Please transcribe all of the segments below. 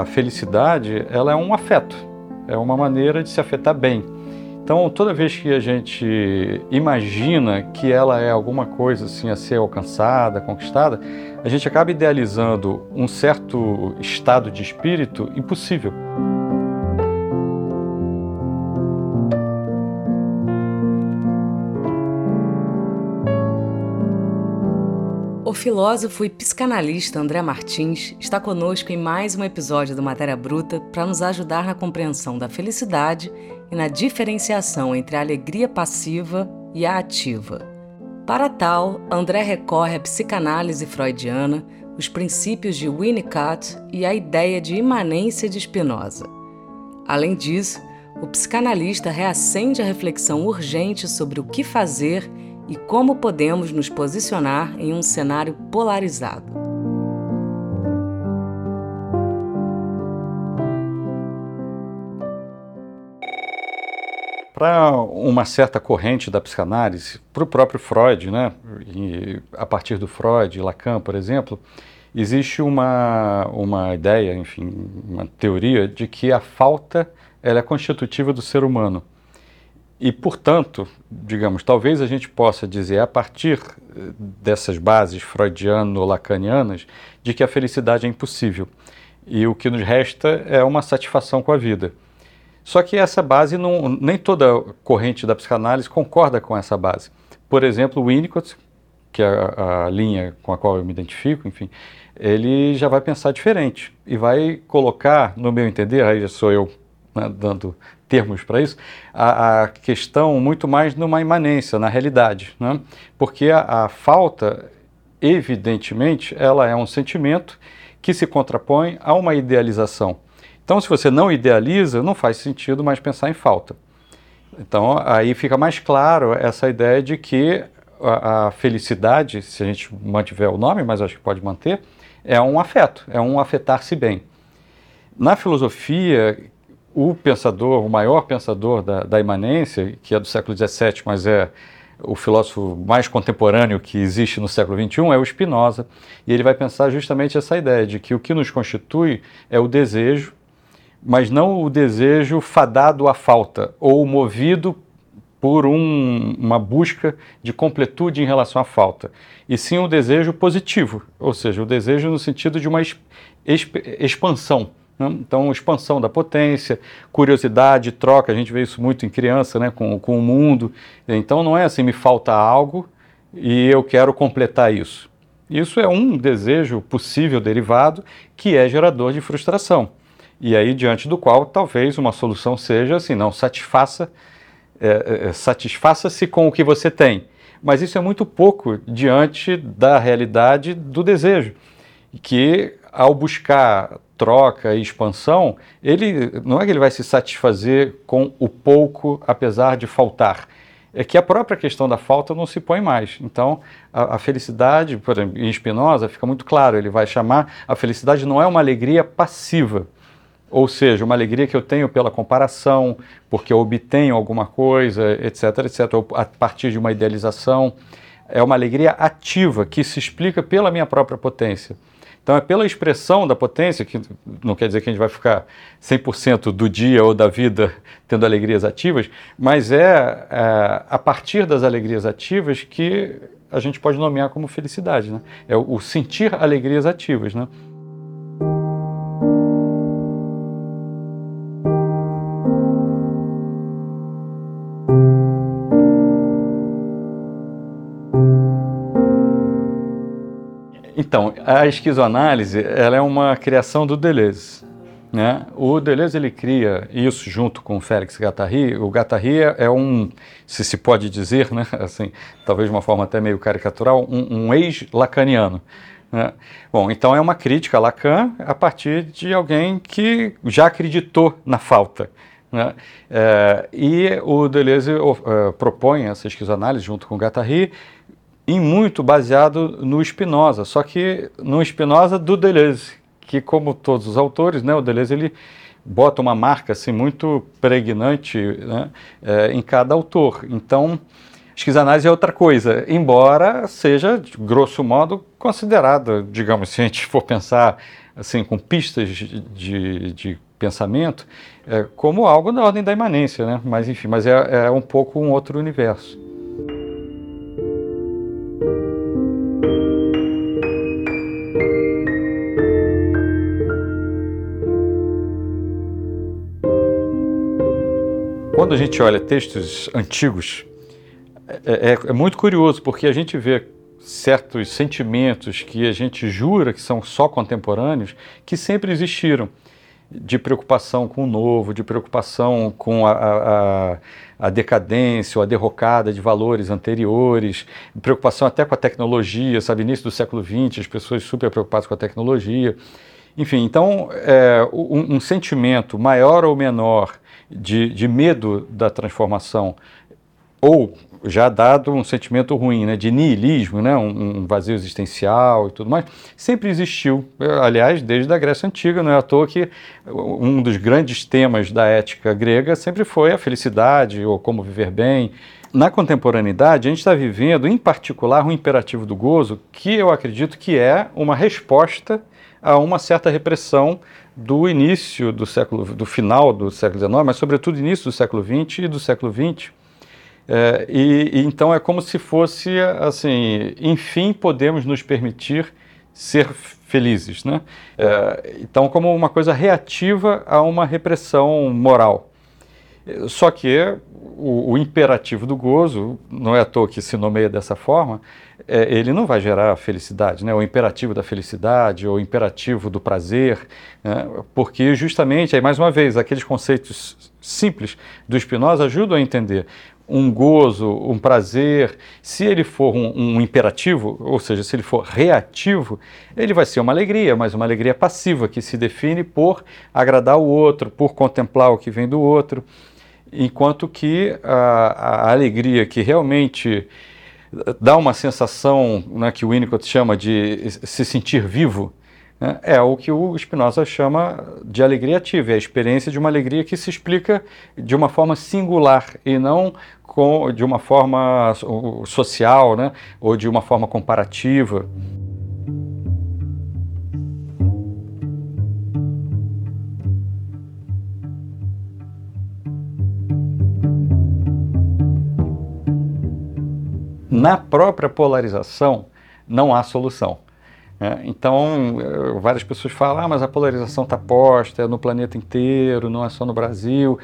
a, felicidade ela é um afeto, é uma maneira de se afetar bem. Então, toda vez que a gente imagina que ela é alguma coisa assim a ser alcançada, conquistada, a gente acaba idealizando um certo estado de espírito impossível. O filósofo e psicanalista André Martins está conosco em mais um episódio do Matéria Bruta para nos ajudar na compreensão da felicidade e na diferenciação entre a alegria passiva e a ativa. Para tal, André recorre à psicanálise freudiana, os princípios de Winnicott e a ideia de imanência de Spinoza. Além disso, o psicanalista reacende a reflexão urgente sobre o que fazer e como podemos nos posicionar em um cenário polarizado. Para uma certa corrente da psicanálise, para o próprio Freud, né, e a partir do Freud, Lacan, por exemplo, existe uma, uma ideia, enfim, uma teoria de que a falta ela é constitutiva do ser humano. E, portanto, digamos, talvez a gente possa dizer, a partir eh, dessas bases freudiano-lacanianas, de que a felicidade é impossível. E o que nos resta é uma satisfação com a vida. Só que essa base, não, nem toda corrente da psicanálise concorda com essa base. Por exemplo, Winnicott, que é a, linha com a qual eu me identifico, enfim, ele já vai pensar diferente e vai colocar, no meu entender, aí sou eu né, dando termos para isso, a, a, questão muito mais numa imanência, na realidade. Né? Porque a, a, falta, evidentemente, ela é um sentimento que se contrapõe a uma idealização. Então, se você não idealiza, não faz sentido mais pensar em falta. Então, aí fica mais claro essa ideia de que a, a felicidade, se a gente mantiver o nome, mas acho que pode manter, é um afeto, é um afetar-se bem. Na filosofia, o pensador, o maior pensador da, da imanência, que é do século XVII, mas é o filósofo mais contemporâneo que existe no século XXI, é o Spinoza. E ele vai pensar justamente essa ideia de que o que nos constitui é o desejo, mas não o desejo fadado à falta ou movido por um, uma busca de completude em relação à falta, e sim o desejo positivo, ou seja, o desejo no sentido de uma expansão né? Então, expansão da potência, curiosidade, troca, a gente vê isso muito em criança, né? com, com o mundo. Então, não é assim, me falta algo e eu quero completar isso. Isso é um desejo possível derivado que é gerador de frustração. E aí, diante do qual, talvez uma solução seja assim, não, satisfaça, é, é, é satisfaça-se com o que você tem. Mas isso é muito pouco diante da realidade do desejo, que ao buscar troca e expansão, ele não é que ele vai se satisfazer com o pouco, apesar de faltar. É que a própria questão da falta não se põe mais. Então, a, a felicidade, por exemplo, em Spinoza fica muito claro, ele vai chamar a felicidade não é uma alegria passiva, ou seja, uma alegria que eu tenho pela comparação, porque eu obtenho alguma coisa, etc, etc, ou a partir de uma idealização. É uma alegria ativa que se explica pela minha própria potência. Então é pela expressão da potência, que não quer dizer que a gente vai ficar 100% do dia ou da vida tendo alegrias ativas, mas é, é, a partir das alegrias ativas que a gente pode nomear como felicidade. Né? É o, sentir alegrias ativas. Né? Então, a esquizoanálise ela é uma criação do Deleuze. Né? O Deleuze ele cria isso junto com o Félix Guattari. O Guattari é um, se se pode dizer, né? assim, talvez de uma forma até meio caricatural, um, um ex-lacaniano. Né? Bom, então é uma crítica a Lacan a partir de alguém que já acreditou na falta. Né? É, e o Deleuze uh, propõe essa esquizoanálise junto com o Guattari e muito baseado no Spinoza, só que no Spinoza do Deleuze, que como todos os autores, né, o Deleuze ele bota uma marca assim muito pregnante né, é, em cada autor. Então, esquizoanálise é outra coisa, embora seja, grosso modo, considerada, digamos, se a gente for pensar assim, com pistas de, de pensamento, é, como algo da ordem da imanência, né? Mas enfim, mas é, é um pouco um outro universo. Quando a gente olha textos antigos, é, é, é muito curioso, porque a gente vê certos sentimentos que a gente jura que são só contemporâneos, que sempre existiram de preocupação com o novo, de preocupação com a, a, a, decadência ou a derrocada de valores anteriores, preocupação até com a tecnologia, sabe, início do século XX, as pessoas super preocupadas com a tecnologia. Enfim, então, é, um, um, sentimento maior ou menor de, de medo da transformação ou já dado um sentimento ruim, né, de niilismo, né, um, um, vazio existencial e tudo mais, sempre existiu. Aliás, desde a Grécia Antiga, não é à toa que um dos grandes temas da ética grega sempre foi a felicidade ou como viver bem. Na contemporaneidade, a gente está vivendo, em particular, um imperativo do gozo, que eu acredito que é uma resposta a uma certa repressão do início do século, do final do século XIX, mas sobretudo início do século XX e do século XX é, e, e, então é como se fosse assim, enfim, podemos nos permitir ser felizes, né? É, então, como uma coisa reativa a uma repressão moral. Só que o, o, imperativo do gozo, não é à toa que se nomeia dessa forma, é, ele não vai gerar felicidade, né? o imperativo da felicidade, ou o imperativo do prazer, né? porque justamente, aí mais uma vez, aqueles conceitos simples do Spinoza ajudam a entender um gozo, um prazer, se ele for um, um, imperativo, ou seja, se ele for reativo, ele vai ser uma alegria, mas uma alegria passiva, que se define por agradar o outro, por contemplar o que vem do outro, enquanto que a, a alegria que realmente dá uma sensação né, que o Winnicott chama de se sentir vivo, né, é o que o Spinoza chama de alegria ativa, é a experiência de uma alegria que se explica de uma forma singular e não com, de uma forma social né, ou de uma forma comparativa. Na própria polarização não há solução. É, então, várias pessoas falam, ah, mas a polarização está posta, é no planeta inteiro, não é só no Brasil.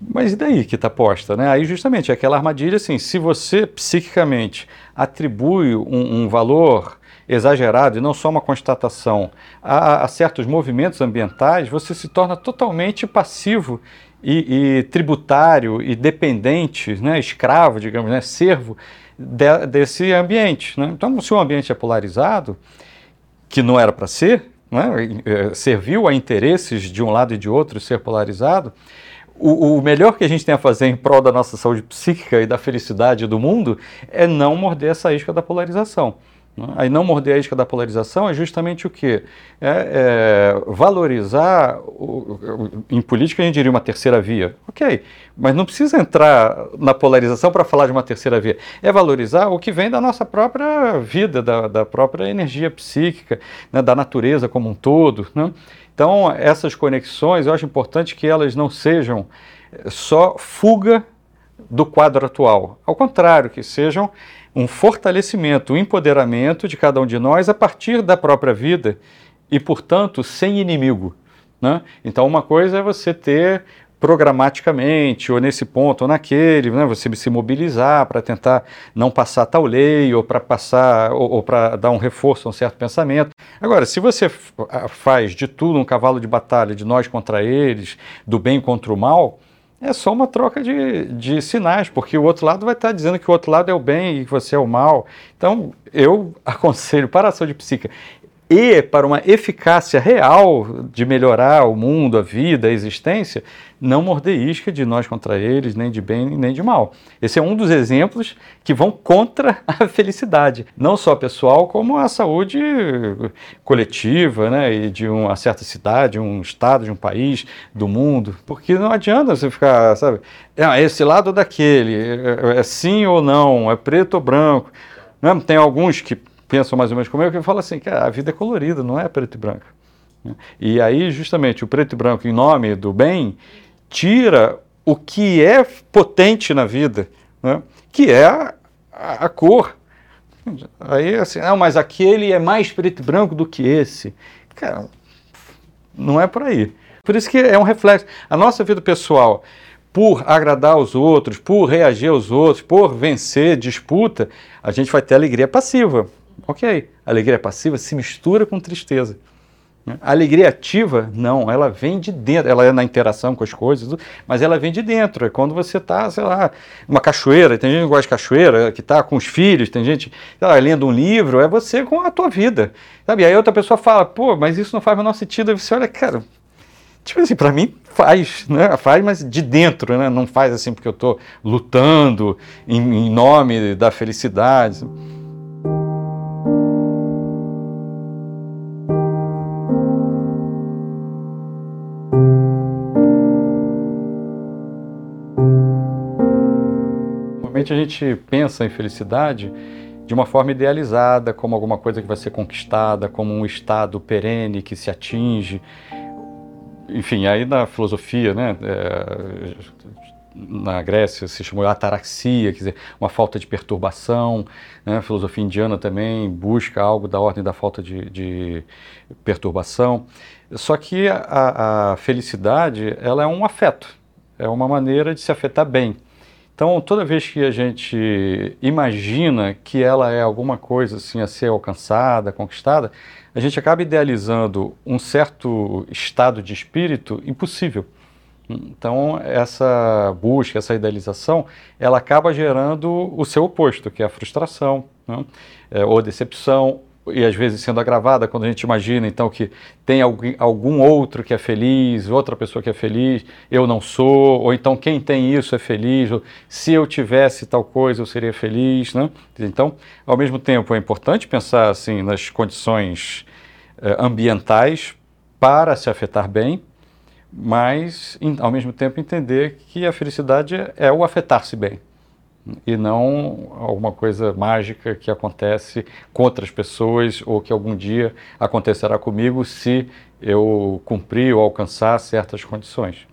Mas e daí que está posta? Né? Aí, justamente, é aquela armadilha assim: se você psiquicamente atribui um, um valor exagerado e não só uma constatação a, a, certos movimentos ambientais, você se torna totalmente passivo e, e tributário e dependente, né, escravo, digamos, né, servo de, desse ambiente. Né? Então, se o ambiente é polarizado, que não era para ser, né? É, serviu a interesses de um lado e de outro ser polarizado, o, o, melhor que a gente tem a fazer em prol da nossa saúde psíquica e da felicidade do mundo é não morder essa isca da polarização. Né? Aí não morder a isca da polarização é justamente o quê? É, é valorizar, o, em política a gente diria uma terceira via. Ok, mas não precisa entrar na polarização para falar de uma terceira via. É valorizar o que vem da nossa própria vida, da, da própria energia psíquica, né, da natureza como um todo. Né? Então, essas conexões, eu acho importante que elas não sejam só fuga do quadro atual. Ao contrário, que sejam um fortalecimento, um empoderamento de cada um de nós a partir da própria vida e, portanto, sem inimigo. Né? Então, uma coisa é você ter programaticamente, ou nesse ponto ou naquele, né, você se mobilizar para tentar não passar tal lei, ou para passar, ou, ou para dar um reforço a um certo pensamento. Agora, se você faz de tudo um cavalo de batalha, de nós contra eles, do bem contra o mal, é só uma troca de, de sinais, porque o outro lado vai estar dizendo que o outro lado é o bem e que você é o mal. Então, eu aconselho para a saúde psíquica e para uma eficácia real de melhorar o mundo, a vida, a existência, não morder isca de nós contra eles, nem de bem nem de mal. Esse é um dos exemplos que vão contra a felicidade, não só pessoal, como a saúde coletiva, né, e de uma certa cidade, um estado, de um país, do mundo, porque não adianta você ficar, sabe, é esse lado daquele, é, é sim ou não, é preto ou branco. Né? Tem alguns que pensam mais ou menos como eu, que falam assim, que a vida é colorida, não é preto e branco. E aí, justamente, o preto e branco, em nome do bem, tira o que é potente na vida, né? que é a, a, a cor. Aí, assim, não, mas aquele é mais preto e branco do que esse. Cara, não é por aí. Por isso que é um reflexo. A nossa vida pessoal, por agradar os outros, por reagir aos outros, por vencer disputa, a gente vai ter alegria passiva. Ok, alegria passiva se mistura com tristeza. A alegria ativa, não, ela vem de dentro, ela é na interação com as coisas, mas ela vem de dentro. É quando você está, sei lá, numa cachoeira, tem gente que gosta de cachoeira, que está com os filhos, tem gente lá, lendo um livro, é você com a tua vida. Sabe? Aí outra pessoa fala, pô, mas isso não faz o menor sentido. Aí você olha, cara, tipo assim, para mim faz, né? Faz, mas de dentro, né? Não faz assim porque eu estou lutando em, em nome da felicidade. Normalmente a gente pensa em felicidade de uma forma idealizada, como alguma coisa que vai ser conquistada, como um estado perene que se atinge. Enfim, aí na filosofia, né, é, na Grécia se chamou ataraxia, quer dizer, uma falta de perturbação. Né? A filosofia indiana também busca algo da ordem da falta de, de perturbação. Só que a, a felicidade ela é um afeto, é uma maneira de se afetar bem. Então, toda vez que a gente imagina que ela é alguma coisa assim a ser alcançada, conquistada, a gente acaba idealizando um certo estado de espírito impossível. Então, essa busca, essa idealização, ela acaba gerando o seu oposto, que é a frustração, né? é, ou decepção, e às vezes sendo agravada quando a gente imagina então que tem algum outro que é feliz, outra pessoa que é feliz, eu não sou, ou então quem tem isso é feliz, ou se eu tivesse tal coisa eu seria feliz, né? Então, ao mesmo tempo é importante pensar assim nas condições eh, ambientais para se afetar bem, mas ao mesmo tempo entender que a felicidade é o afetar-se bem e não alguma coisa mágica que acontece com outras pessoas ou que algum dia acontecerá comigo se eu cumprir ou alcançar certas condições.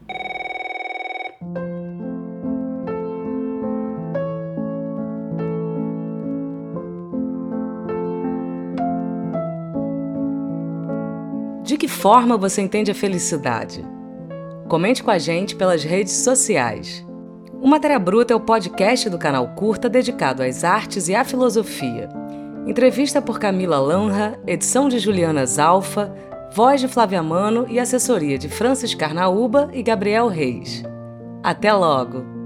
De que forma você entende a felicidade? Comente com a gente pelas redes sociais. O Matéria Bruta é o podcast do canal Curta dedicado às artes e à filosofia. Entrevista por Camila Lanra, edição de Juliana Zalfa, voz de Flávia Mano e assessoria de Francis Carnaúba e Gabriel Reis. Até logo!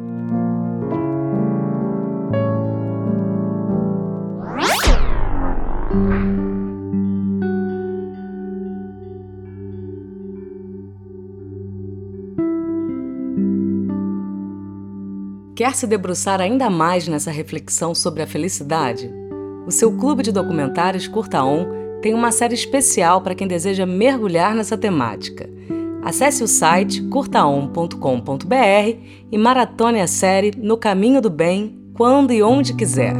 Quer se debruçar ainda mais nessa reflexão sobre a felicidade? O seu clube de documentários Curta On tem uma série especial para quem deseja mergulhar nessa temática. Acesse o site curtaon.com.br e maratone a série No Caminho do Bem, quando e onde quiser.